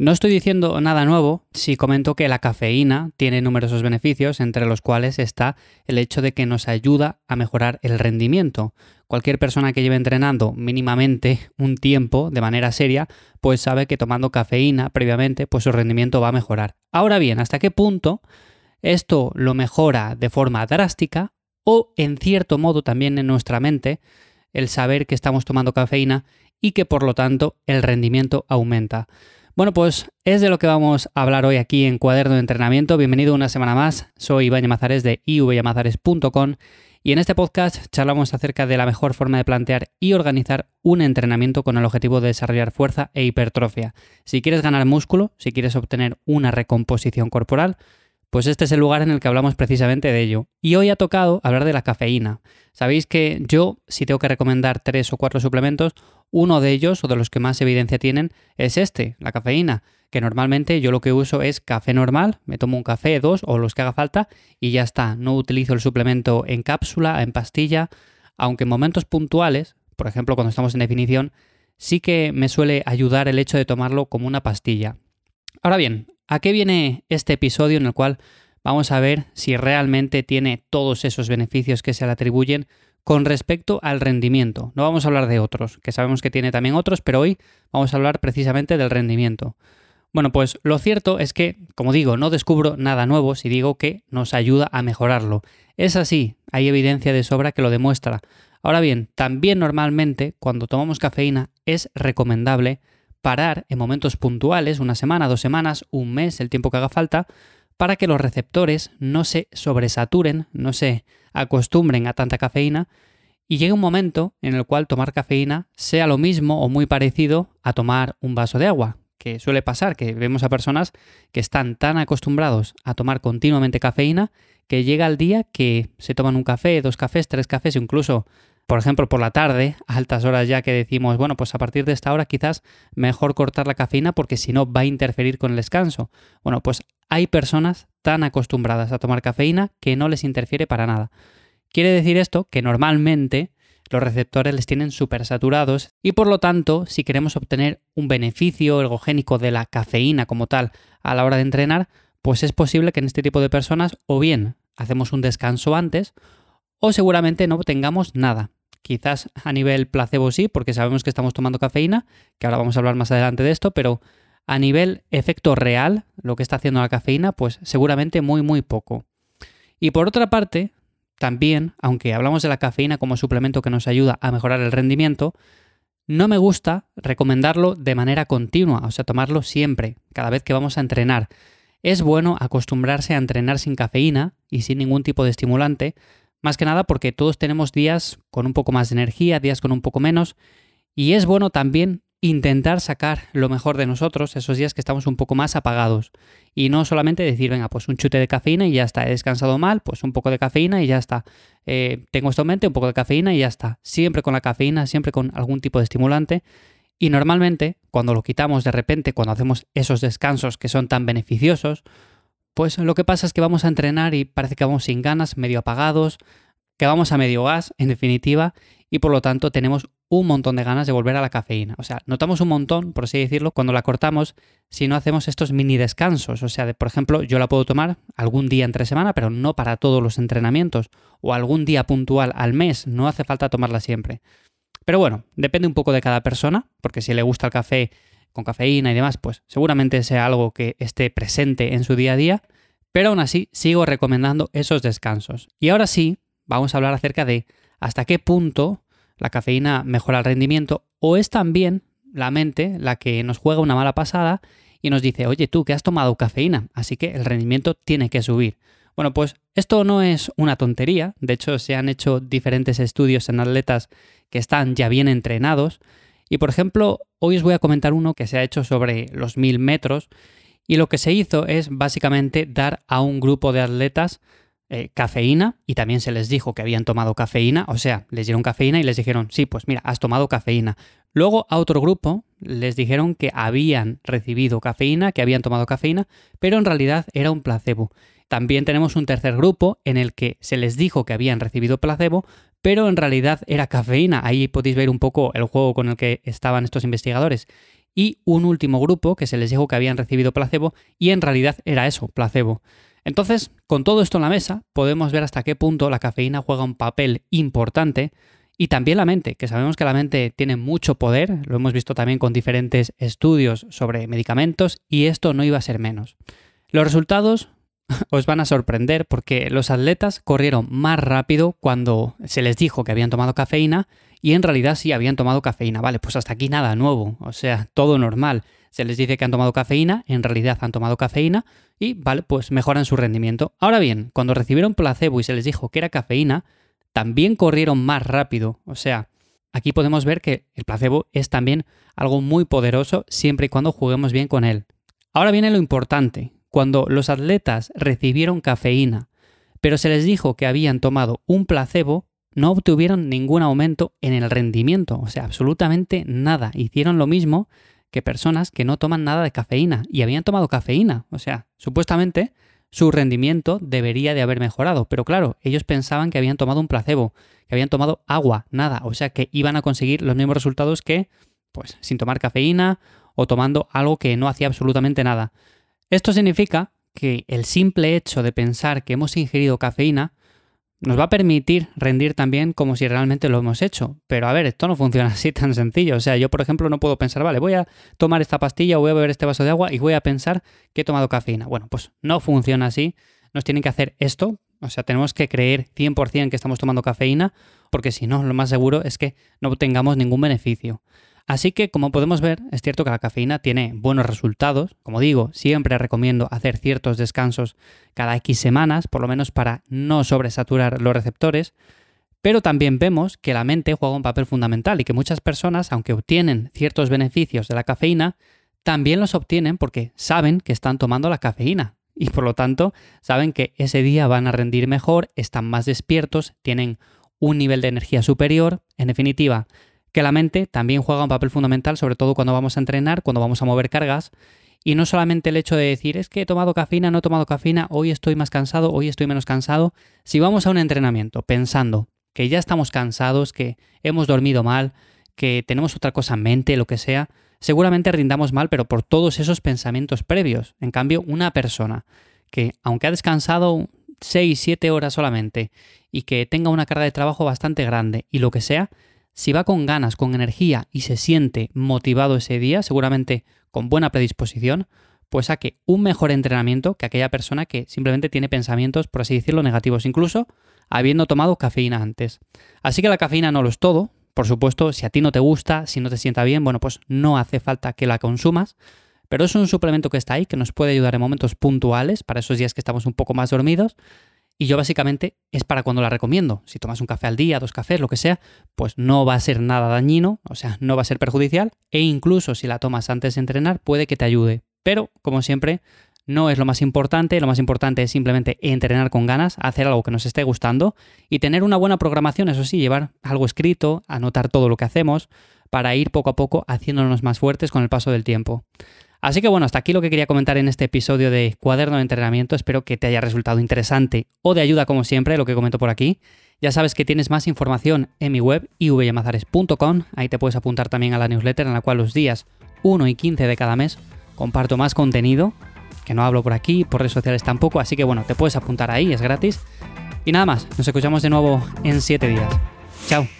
No estoy diciendo nada nuevo si comento que la cafeína tiene numerosos beneficios, entre los cuales está el hecho de que nos ayuda a mejorar el rendimiento. Cualquier persona que lleve entrenando mínimamente un tiempo de manera seria, pues sabe que tomando cafeína previamente, pues su rendimiento va a mejorar. Ahora bien, ¿hasta qué punto esto lo mejora de forma drástica o en cierto modo también en nuestra mente el saber que estamos tomando cafeína y que por lo tanto el rendimiento aumenta? Bueno, pues es de lo que vamos a hablar hoy aquí en Cuaderno de Entrenamiento. Bienvenido una semana más. Soy Iván Yamazares de ivyamazares.com y en este podcast charlamos acerca de la mejor forma de plantear y organizar un entrenamiento con el objetivo de desarrollar fuerza e hipertrofia. Si quieres ganar músculo, si quieres obtener una recomposición corporal, pues este es el lugar en el que hablamos precisamente de ello. Y hoy ha tocado hablar de la cafeína. Sabéis que yo, si tengo que recomendar tres o cuatro suplementos, uno de ellos, o de los que más evidencia tienen, es este, la cafeína, que normalmente yo lo que uso es café normal, me tomo un café, dos o los que haga falta, y ya está. No utilizo el suplemento en cápsula, en pastilla, aunque en momentos puntuales, por ejemplo cuando estamos en definición, sí que me suele ayudar el hecho de tomarlo como una pastilla. Ahora bien, ¿A qué viene este episodio en el cual vamos a ver si realmente tiene todos esos beneficios que se le atribuyen con respecto al rendimiento? No vamos a hablar de otros, que sabemos que tiene también otros, pero hoy vamos a hablar precisamente del rendimiento. Bueno, pues lo cierto es que, como digo, no descubro nada nuevo si digo que nos ayuda a mejorarlo. Es así, hay evidencia de sobra que lo demuestra. Ahora bien, también normalmente cuando tomamos cafeína es recomendable parar en momentos puntuales, una semana, dos semanas, un mes, el tiempo que haga falta, para que los receptores no se sobresaturen, no se acostumbren a tanta cafeína y llegue un momento en el cual tomar cafeína sea lo mismo o muy parecido a tomar un vaso de agua, que suele pasar, que vemos a personas que están tan acostumbrados a tomar continuamente cafeína que llega el día que se toman un café, dos cafés, tres cafés, incluso por ejemplo, por la tarde, a altas horas ya que decimos, bueno, pues a partir de esta hora quizás mejor cortar la cafeína porque si no va a interferir con el descanso. Bueno, pues hay personas tan acostumbradas a tomar cafeína que no les interfiere para nada. Quiere decir esto que normalmente los receptores les tienen súper saturados y por lo tanto, si queremos obtener un beneficio ergogénico de la cafeína como tal a la hora de entrenar, pues es posible que en este tipo de personas o bien hacemos un descanso antes o seguramente no tengamos nada. Quizás a nivel placebo sí, porque sabemos que estamos tomando cafeína, que ahora vamos a hablar más adelante de esto, pero a nivel efecto real, lo que está haciendo la cafeína, pues seguramente muy, muy poco. Y por otra parte, también, aunque hablamos de la cafeína como suplemento que nos ayuda a mejorar el rendimiento, no me gusta recomendarlo de manera continua, o sea, tomarlo siempre, cada vez que vamos a entrenar. Es bueno acostumbrarse a entrenar sin cafeína y sin ningún tipo de estimulante, más que nada porque todos tenemos días con un poco más de energía, días con un poco menos, y es bueno también intentar sacar lo mejor de nosotros esos días que estamos un poco más apagados. Y no solamente decir, venga, pues un chute de cafeína y ya está, he descansado mal, pues un poco de cafeína y ya está. Eh, tengo esto en mente, un poco de cafeína y ya está. Siempre con la cafeína, siempre con algún tipo de estimulante. Y normalmente, cuando lo quitamos de repente, cuando hacemos esos descansos que son tan beneficiosos, pues lo que pasa es que vamos a entrenar y parece que vamos sin ganas, medio apagados, que vamos a medio gas, en definitiva, y por lo tanto tenemos un montón de ganas de volver a la cafeína. O sea, notamos un montón, por así decirlo, cuando la cortamos si no hacemos estos mini descansos. O sea, por ejemplo, yo la puedo tomar algún día entre semana, pero no para todos los entrenamientos, o algún día puntual al mes, no hace falta tomarla siempre. Pero bueno, depende un poco de cada persona, porque si le gusta el café con cafeína y demás, pues seguramente sea algo que esté presente en su día a día, pero aún así sigo recomendando esos descansos. Y ahora sí, vamos a hablar acerca de hasta qué punto la cafeína mejora el rendimiento o es también la mente la que nos juega una mala pasada y nos dice, oye tú que has tomado cafeína, así que el rendimiento tiene que subir. Bueno, pues esto no es una tontería, de hecho se han hecho diferentes estudios en atletas que están ya bien entrenados y por ejemplo, hoy os voy a comentar uno que se ha hecho sobre los mil metros y lo que se hizo es básicamente dar a un grupo de atletas eh, cafeína y también se les dijo que habían tomado cafeína, o sea, les dieron cafeína y les dijeron, sí, pues mira, has tomado cafeína. Luego a otro grupo les dijeron que habían recibido cafeína, que habían tomado cafeína, pero en realidad era un placebo. También tenemos un tercer grupo en el que se les dijo que habían recibido placebo, pero en realidad era cafeína. Ahí podéis ver un poco el juego con el que estaban estos investigadores. y un último grupo que se les dijo que habían recibido placebo y en realidad era eso, placebo. Entonces, con todo esto en la mesa, podemos ver hasta qué punto la cafeína juega un papel importante y también la mente, que sabemos que la mente tiene mucho poder, lo hemos visto también con diferentes estudios sobre medicamentos y esto no iba a ser menos. Los resultados os van a sorprender porque los atletas corrieron más rápido cuando se les dijo que habían tomado cafeína y en realidad sí habían tomado cafeína. Vale, pues hasta aquí nada nuevo, o sea, todo normal. Se les dice que han tomado cafeína, en realidad han tomado cafeína y vale, pues mejoran su rendimiento. Ahora bien, cuando recibieron placebo y se les dijo que era cafeína, también corrieron más rápido. O sea, aquí podemos ver que el placebo es también algo muy poderoso siempre y cuando juguemos bien con él. Ahora viene lo importante. Cuando los atletas recibieron cafeína, pero se les dijo que habían tomado un placebo, no obtuvieron ningún aumento en el rendimiento, o sea, absolutamente nada. Hicieron lo mismo que personas que no toman nada de cafeína y habían tomado cafeína, o sea, supuestamente su rendimiento debería de haber mejorado. Pero claro, ellos pensaban que habían tomado un placebo, que habían tomado agua, nada. O sea que iban a conseguir los mismos resultados que, pues, sin tomar cafeína o tomando algo que no hacía absolutamente nada. Esto significa que el simple hecho de pensar que hemos ingerido cafeína nos va a permitir rendir también como si realmente lo hemos hecho. Pero a ver, esto no funciona así tan sencillo. O sea, yo por ejemplo no puedo pensar, vale, voy a tomar esta pastilla, voy a beber este vaso de agua y voy a pensar que he tomado cafeína. Bueno, pues no funciona así. Nos tienen que hacer esto. O sea, tenemos que creer 100% que estamos tomando cafeína, porque si no, lo más seguro es que no obtengamos ningún beneficio. Así que, como podemos ver, es cierto que la cafeína tiene buenos resultados. Como digo, siempre recomiendo hacer ciertos descansos cada X semanas, por lo menos para no sobresaturar los receptores. Pero también vemos que la mente juega un papel fundamental y que muchas personas, aunque obtienen ciertos beneficios de la cafeína, también los obtienen porque saben que están tomando la cafeína y por lo tanto saben que ese día van a rendir mejor, están más despiertos, tienen un nivel de energía superior, en definitiva, que la mente también juega un papel fundamental, sobre todo cuando vamos a entrenar, cuando vamos a mover cargas. Y no solamente el hecho de decir, es que he tomado cafeína, no he tomado cafeína, hoy estoy más cansado, hoy estoy menos cansado. Si vamos a un entrenamiento pensando que ya estamos cansados, que hemos dormido mal, que tenemos otra cosa en mente, lo que sea, seguramente rindamos mal, pero por todos esos pensamientos previos. En cambio, una persona que, aunque ha descansado 6, 7 horas solamente y que tenga una carga de trabajo bastante grande y lo que sea, si va con ganas, con energía y se siente motivado ese día, seguramente con buena predisposición, pues saque un mejor entrenamiento que aquella persona que simplemente tiene pensamientos, por así decirlo, negativos, incluso habiendo tomado cafeína antes. Así que la cafeína no lo es todo. Por supuesto, si a ti no te gusta, si no te sienta bien, bueno, pues no hace falta que la consumas. Pero es un suplemento que está ahí, que nos puede ayudar en momentos puntuales, para esos días que estamos un poco más dormidos, y yo básicamente es para cuando la recomiendo. Si tomas un café al día, dos cafés, lo que sea, pues no va a ser nada dañino, o sea, no va a ser perjudicial. E incluso si la tomas antes de entrenar, puede que te ayude. Pero, como siempre, no es lo más importante. Lo más importante es simplemente entrenar con ganas, hacer algo que nos esté gustando y tener una buena programación, eso sí, llevar algo escrito, anotar todo lo que hacemos para ir poco a poco haciéndonos más fuertes con el paso del tiempo. Así que bueno, hasta aquí lo que quería comentar en este episodio de Cuaderno de Entrenamiento. Espero que te haya resultado interesante o de ayuda como siempre lo que comento por aquí. Ya sabes que tienes más información en mi web ivyamazares.com. Ahí te puedes apuntar también a la newsletter en la cual los días 1 y 15 de cada mes comparto más contenido, que no hablo por aquí, por redes sociales tampoco, así que bueno, te puedes apuntar ahí, es gratis. Y nada más, nos escuchamos de nuevo en 7 días. Chao.